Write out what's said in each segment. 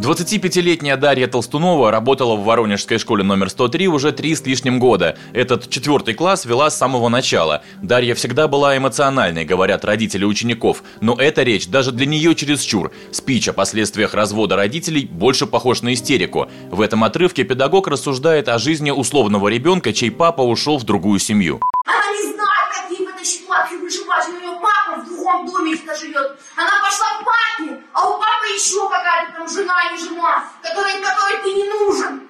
25-летняя Дарья Толстунова работала в Воронежской школе номер 103 уже три с лишним года. Этот четвертый класс вела с самого начала. Дарья всегда была эмоциональной, говорят родители учеников. Но эта речь даже для нее чересчур. Спич о последствиях развода родителей больше похож на истерику. В этом отрывке педагог рассуждает о жизни условного ребенка, чей папа ушел в другую семью. Она не У нее папа в другом доме живет. Она пошла к папе, а у папы еще какая-то там жена или жена, которой, которой ты не нужен.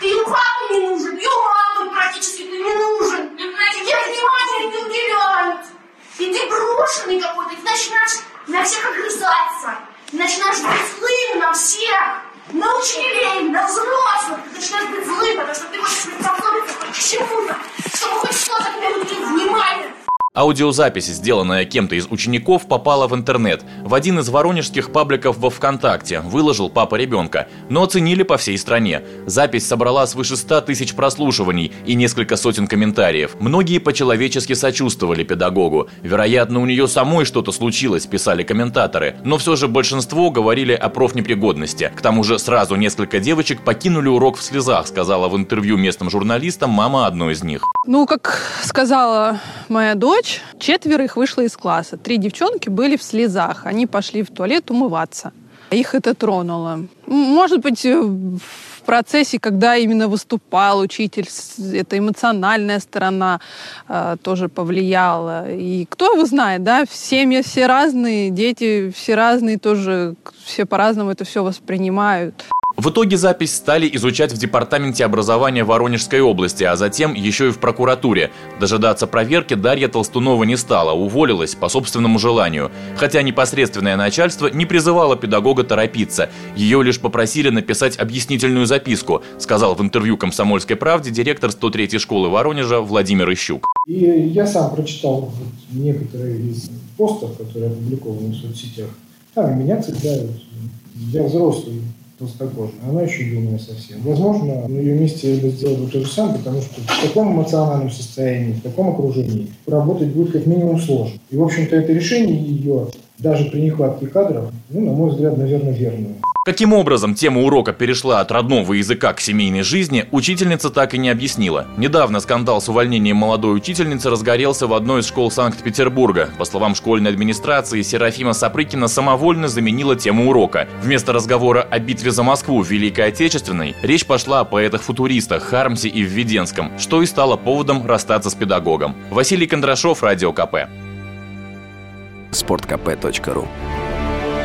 Ты и папу не нужен, и у мамы практически ты не нужен. Тебе внимания не уделяют. И ты брошенный какой-то, ты начинаешь на всех огрызаться. Начинаешь быть злым на всех. На учителей, на взрослых. Ты начинаешь быть злым, потому что ты Аудиозапись, сделанная кем-то из учеников, попала в интернет. В один из воронежских пабликов во ВКонтакте выложил папа ребенка, но оценили по всей стране. Запись собрала свыше 100 тысяч прослушиваний и несколько сотен комментариев. Многие по-человечески сочувствовали педагогу. Вероятно, у нее самой что-то случилось, писали комментаторы. Но все же большинство говорили о профнепригодности. К тому же сразу несколько девочек покинули урок в слезах, сказала в интервью местным журналистам мама одной из них. Ну, как сказала моя дочь, четверо их вышло из класса. Три девчонки были в слезах. Они пошли в туалет умываться. Их это тронуло. Может быть, э, в процессе, когда именно выступал учитель, эта эмоциональная сторона э, тоже повлияла. И кто его знает, да, семьи все разные, дети все разные, тоже все по-разному это все воспринимают. В итоге запись стали изучать в Департаменте образования Воронежской области, а затем еще и в прокуратуре. Дожидаться проверки Дарья Толстунова не стала, уволилась по собственному желанию. Хотя непосредственное начальство не призывало педагога торопиться. Ее лишь попросили написать объяснительную записку, сказал в интервью «Комсомольской правде» директор 103-й школы Воронежа Владимир Ищук. И я сам прочитал некоторые из постов, которые опубликованы в соцсетях. Там меня цепляют. Я взрослый толстокожая, она еще юная совсем. Возможно, на ее месте я бы сделал бы то же самое, потому что в таком эмоциональном состоянии, в таком окружении работать будет как минимум сложно. И, в общем-то, это решение ее, даже при нехватке кадров, ну, на мой взгляд, наверное, верное. Каким образом тема урока перешла от родного языка к семейной жизни, учительница так и не объяснила. Недавно скандал с увольнением молодой учительницы разгорелся в одной из школ Санкт-Петербурга. По словам школьной администрации, Серафима Сапрыкина самовольно заменила тему урока. Вместо разговора о битве за Москву в Великой Отечественной, речь пошла о поэтах-футуристах Хармсе и Введенском, что и стало поводом расстаться с педагогом. Василий Кондрашов, Радио КП. Спорткп.ру